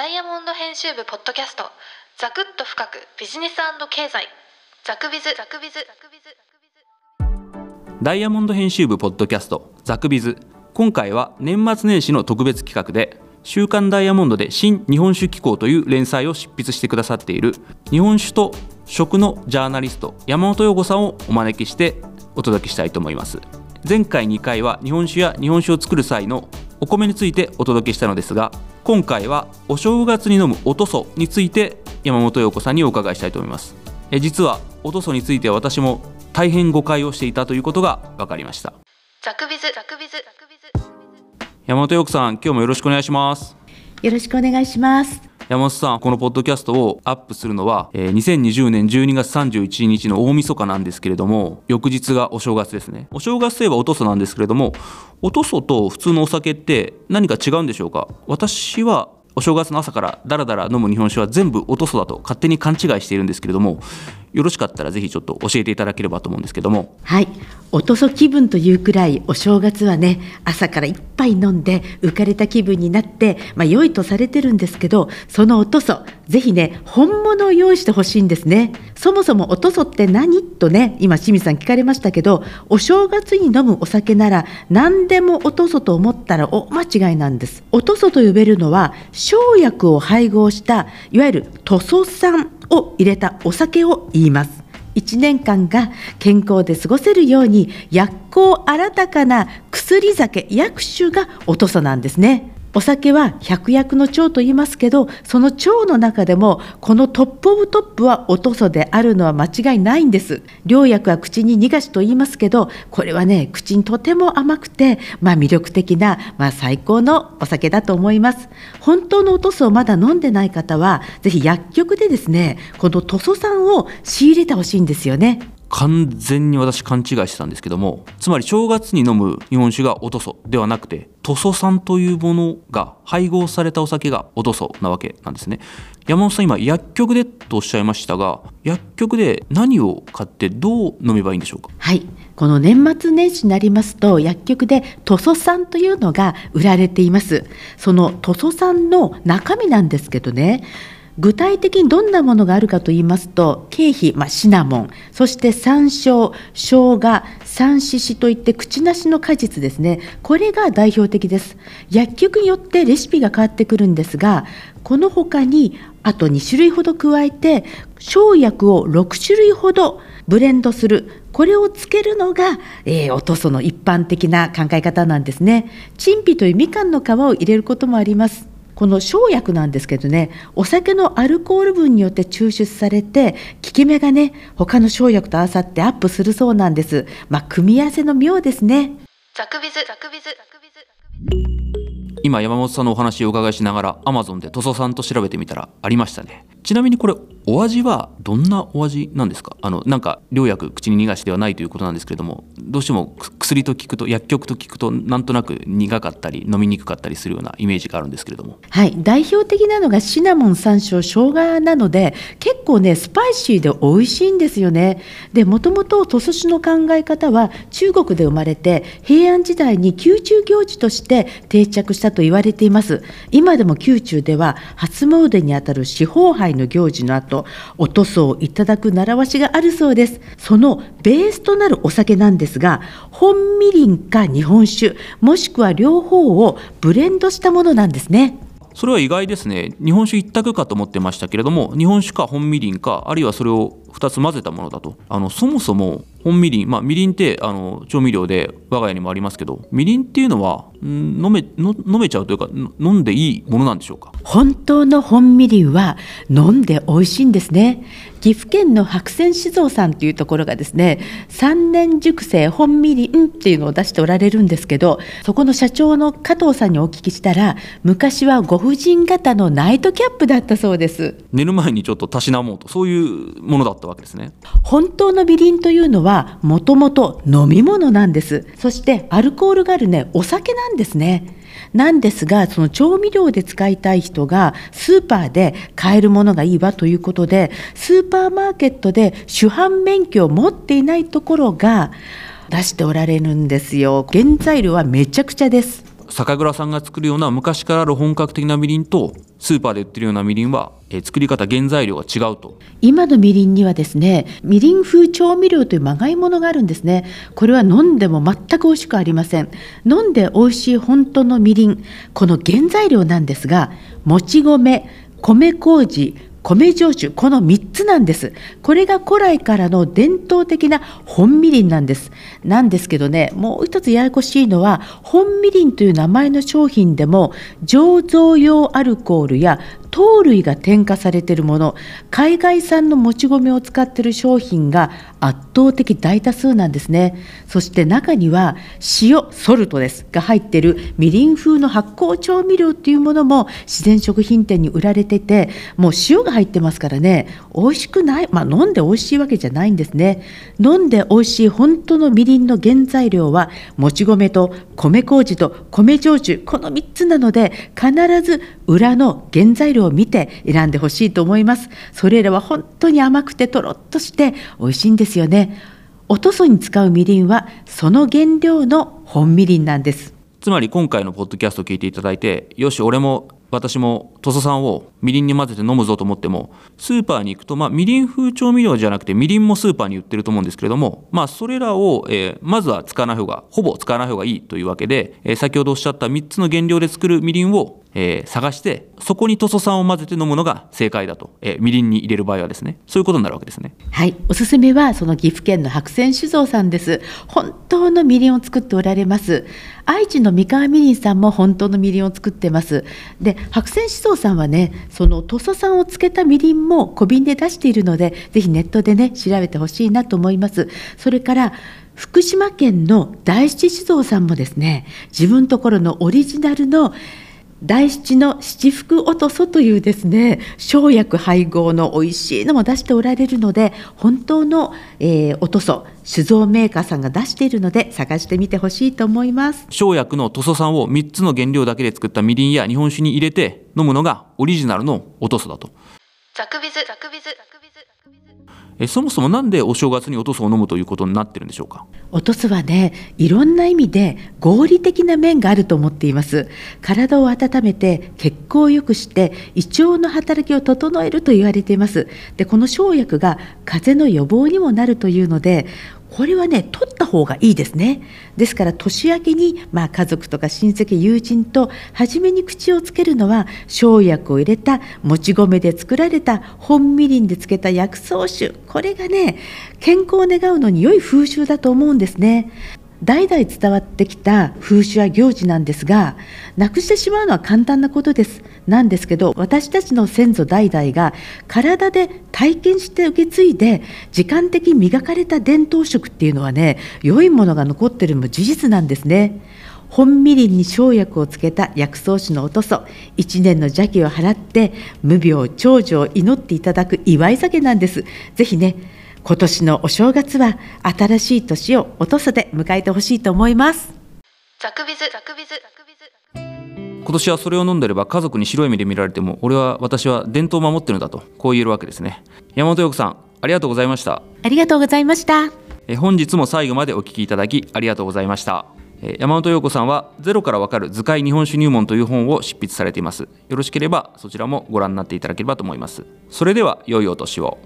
ダイヤモンド編集部ポッドキャストザクッと深くビジネス経済。ザクビズ。ザクビズ。ザクビズ。ダイヤモンド編集部ポッドキャストザクビズ。今回は年末年始の特別企画で週刊ダイヤモンドで新日本酒機構という連載を執筆してくださっている日本酒と食のジャーナリスト山本陽子さんをお招きしてお届けしたいと思います。前回2回は日本酒や日本酒を作る際のお米についてお届けしたのですが今回はお正月に飲むおとそについて山本陽子さんにお伺いしたいと思います。え実はおとそについては私も大変誤解をしていたということが分かりました。ザクビズザクビズ。ザクビズ。山本陽子さん今日もよろしくお願いします。よろしくお願いします。山本さんこのポッドキャストをアップするのは、えー2020年12月31日の大晦日なんですけれども翌日がお正月ですね。お正月といえばおとそなんですけれどもおとそと普通のお酒って何か違うんでしょうか？私はお正月の朝からだらだら飲む日本酒は全部おとそだと勝手に勘違いしているんですけれどもよろしかったらぜひちょっと教えていただければと思うんですけども。はい、おとそ気分というくらいお正月はね朝からいっぱい飲んで浮かれた気分になってまあ良いとされてるんですけどそのおとそぜひね本物を用意してほしいんですね。そもそもおとそって何？とね今清水さん聞かれましたけどお正月に飲むお酒なら何でもおとそと思ったらお間違いなんです。おとそと呼べるのは生薬を配合したいわゆる塗装酸を入れたお酒を言います。1年間が健康で過ごせるように薬効新たかな薬酒薬酒がおとそなんですね。お酒は百薬の長と言いますけどその長の中でもこのトップオブトップはおとそであるのは間違いないんです。良薬は口に逃がしと言いますけどこれはね口にとても甘くてまあ魅力的な、まあ、最高のお酒だと思います。本当のおとそをまだ飲んでない方はぜひ薬局でですねこの塗装酸を仕入れてほしいんですよね。完全に私勘違いしてたんですけどもつまり正月に飲む日本酒がおとそではなくて塗装酸というものが配合されたお酒がおとそなわけなんですね。山本さん今薬局でとおっしゃいましたが薬局で何を買ってどう飲めばいいんでしょうか？はい、この年末年始になりますと薬局で塗装酸というのが売られています。その塗装酸の中身なんですけどね。具体的にどんなものがあるかと言いますと経費、まあ、シナモンそして山椒生姜三獅子といって口なしの果実ですね。これが代表的です。薬局によってレシピが変わってくるんですがこの他にあと2種類ほど加えて生薬を6種類ほどブレンドする。これをつけるのが、えー、おとその一般的な考え方なんですね。陳皮というみかんの皮を入れることもあります。この生薬なんですけどねお酒のアルコール分によって抽出されて効き目がね他の生薬と合わさってアップするそうなんです。まあ組み合わせの妙ですね。ザクビズザクビズ今山本さんのお話をお伺いしながら Amazon で塗装さんと調べてみたらありましたね。ちなみにこれお味はどんなお味なんですか？あのなんか良薬口に逃がしではないということなんですけれどもどうしても薬と聞くと薬局と聞くとなんとなく苦かったり飲みにくかったりするようなイメージがあるんですけれども。はい。代表的なのがシナモン山椒生姜なので結構ねスパイシーで美味しいんですよね。でもともと塗装酒の考え方は中国で生まれて平安時代に宮中行事として定着したと言われています。今でも宮中では初詣にあたる四方杯の行事の後お塗装をいただく習わしがあるそうです。そのベースとなるお酒なんですが本みりんか日本酒もしくは両方をブレンドしたものなんですね。それは意外ですね。日本酒一択かと思ってましたけれども日本酒か本みりんかあるいはそれを2つ混ぜたものだと。あのそもそも本みりんまあみりんってあの調味料で我が家にもありますけどみりんっていうのはん飲めの飲めちゃうというかん飲んでいいものなんでしょうか？本当の本みりんは飲んで美味しいんですね。岐阜県の白泉酒造さんというところがですね三年熟成本みりんっていうのを出しておられるんですけどそこの社長の加藤さんにお聞きしたら昔はご婦人型のナイトキャップだったそうです。寝る前にちょっとたしなもうとそういうものだったわけですね。本当のみりんというのはもともと飲み物なんです。そしてアルコールがあるねお酒なんですね。なんですがその調味料で使いたい人がスーパーで買えるものがいいわということでスーパーマーケットで主犯免許を持っていないところが出しておられるんですよ。原材料はめちゃくちゃです。酒蔵さんが作るような昔からある本格的なみりんとスーパーで売ってるようなみりんは、えー作り方原材料が違うと。今のみりんにはですねみりん風調味料というまがいものがあるんですね。これは飲んでも全く美味しくありません。飲んで美味しい本当のみりんこの原材料なんですがもち米米麹米焼酎この3つなんです。これが古来からの伝統的な本みりんなんです。なんですけどねもう一つややこしいのは本みりんという名前の商品でも醸造用アルコールや糖類が添加されているもの海外産のもち米を使っている商品が圧倒的大多数なんですね。そして中には塩ソルトですが入っているみりん風の発酵調味料っていうものも自然食品店に売られててもう塩が入ってますからね美味しくないまあ飲んで美味しいわけじゃないんですね。飲んで美味しい本当のみりんの原材料はもち米と米麹と米焼酎この3つなので必ず裏の原材料を見て選んでほしいと思います。それらは本当に甘くてとろっとして美味しいんですよね。おとそに使うみりんはその原料の本みりんなんです。つまり今回のポッドキャストを聞いていただいてよし俺も私も土佐産をみりんに混ぜて飲むぞと思ってもスーパーに行くと、まあ、みりん風調味料じゃなくてみりんもスーパーに売ってると思うんですけれども、まあ、それらを、えーまずは使わない方がほぼ使わない方がいいというわけで、えー先ほどおっしゃった3つの原料で作るみりんを、えー探してそこに塗装酸を混ぜて飲むのが正解だと、えーみりんに入れる場合はですねそういうことになるわけですね。はい、おすすめはその岐阜県の白泉酒造さんです。本当のみりんを作っておられます。愛知の三河みりんさんも本当のみりんを作ってます。で、白泉酒造さんはね、その土佐産をつけたみりんも小瓶で出しているので、ぜひネットでね調べてほしいなと思います。それから福島県の大七酒造さんもですね、自分ところのオリジナルの大七の七福おとそというですね生薬配合の美味しいのも出しておられるので本当の、えーおとそ酒造メーカーさんが出しているので探してみてほしいと思います生薬の塗装酸を3つの原料だけで作ったみりんや日本酒に入れて飲むのがオリジナルのおとそだと。ザクビズ。ザクビズ。ザクビズザクビズえそもそもなんでお正月におとそを飲むということになってるんでしょうか？おとすはねいろんな意味で合理的な面があると思っています。体を温めて血行を良くして胃腸の働きを整えると言われています。でこの生薬が風邪の予防にもなるというのでこれはね取った方がいいですね。ですから年明けに、まあ、家族とか親戚友人と初めに口をつけるのは生薬を入れたもち米で作られた本みりんで漬けた薬草酒。これがね健康を願うのに良い風習だと思うんですね。代々伝わってきた風習や行事なんですがなくしてしまうのは簡単なことです。なんですけど私たちの先祖代々が体で体験して受け継いで時間的に磨かれた伝統食っていうのはね良いものが残ってるのも事実なんですね。本みりんに生薬をつけた薬草酒のおとそ一年の邪気を払って無病長寿を祈っていただく祝い酒なんです。ぜひね今年のお正月は新しい年をおとそで迎えてほしいと思います。ザクビズ。ザクビズ。ザクビズ今年はそれを飲んでれば家族に白い目で見られても俺は私は伝統を守ってるんだとこう言えるわけですね。山本陽子さんありがとうございました。ありがとうございました。えー本日も最後までお聞きいただきありがとうございました。えー山本陽子さんはゼロからわかる図解日本酒入門という本を執筆されています。よろしければそちらもご覧になっていただければと思います。それでは良いお年を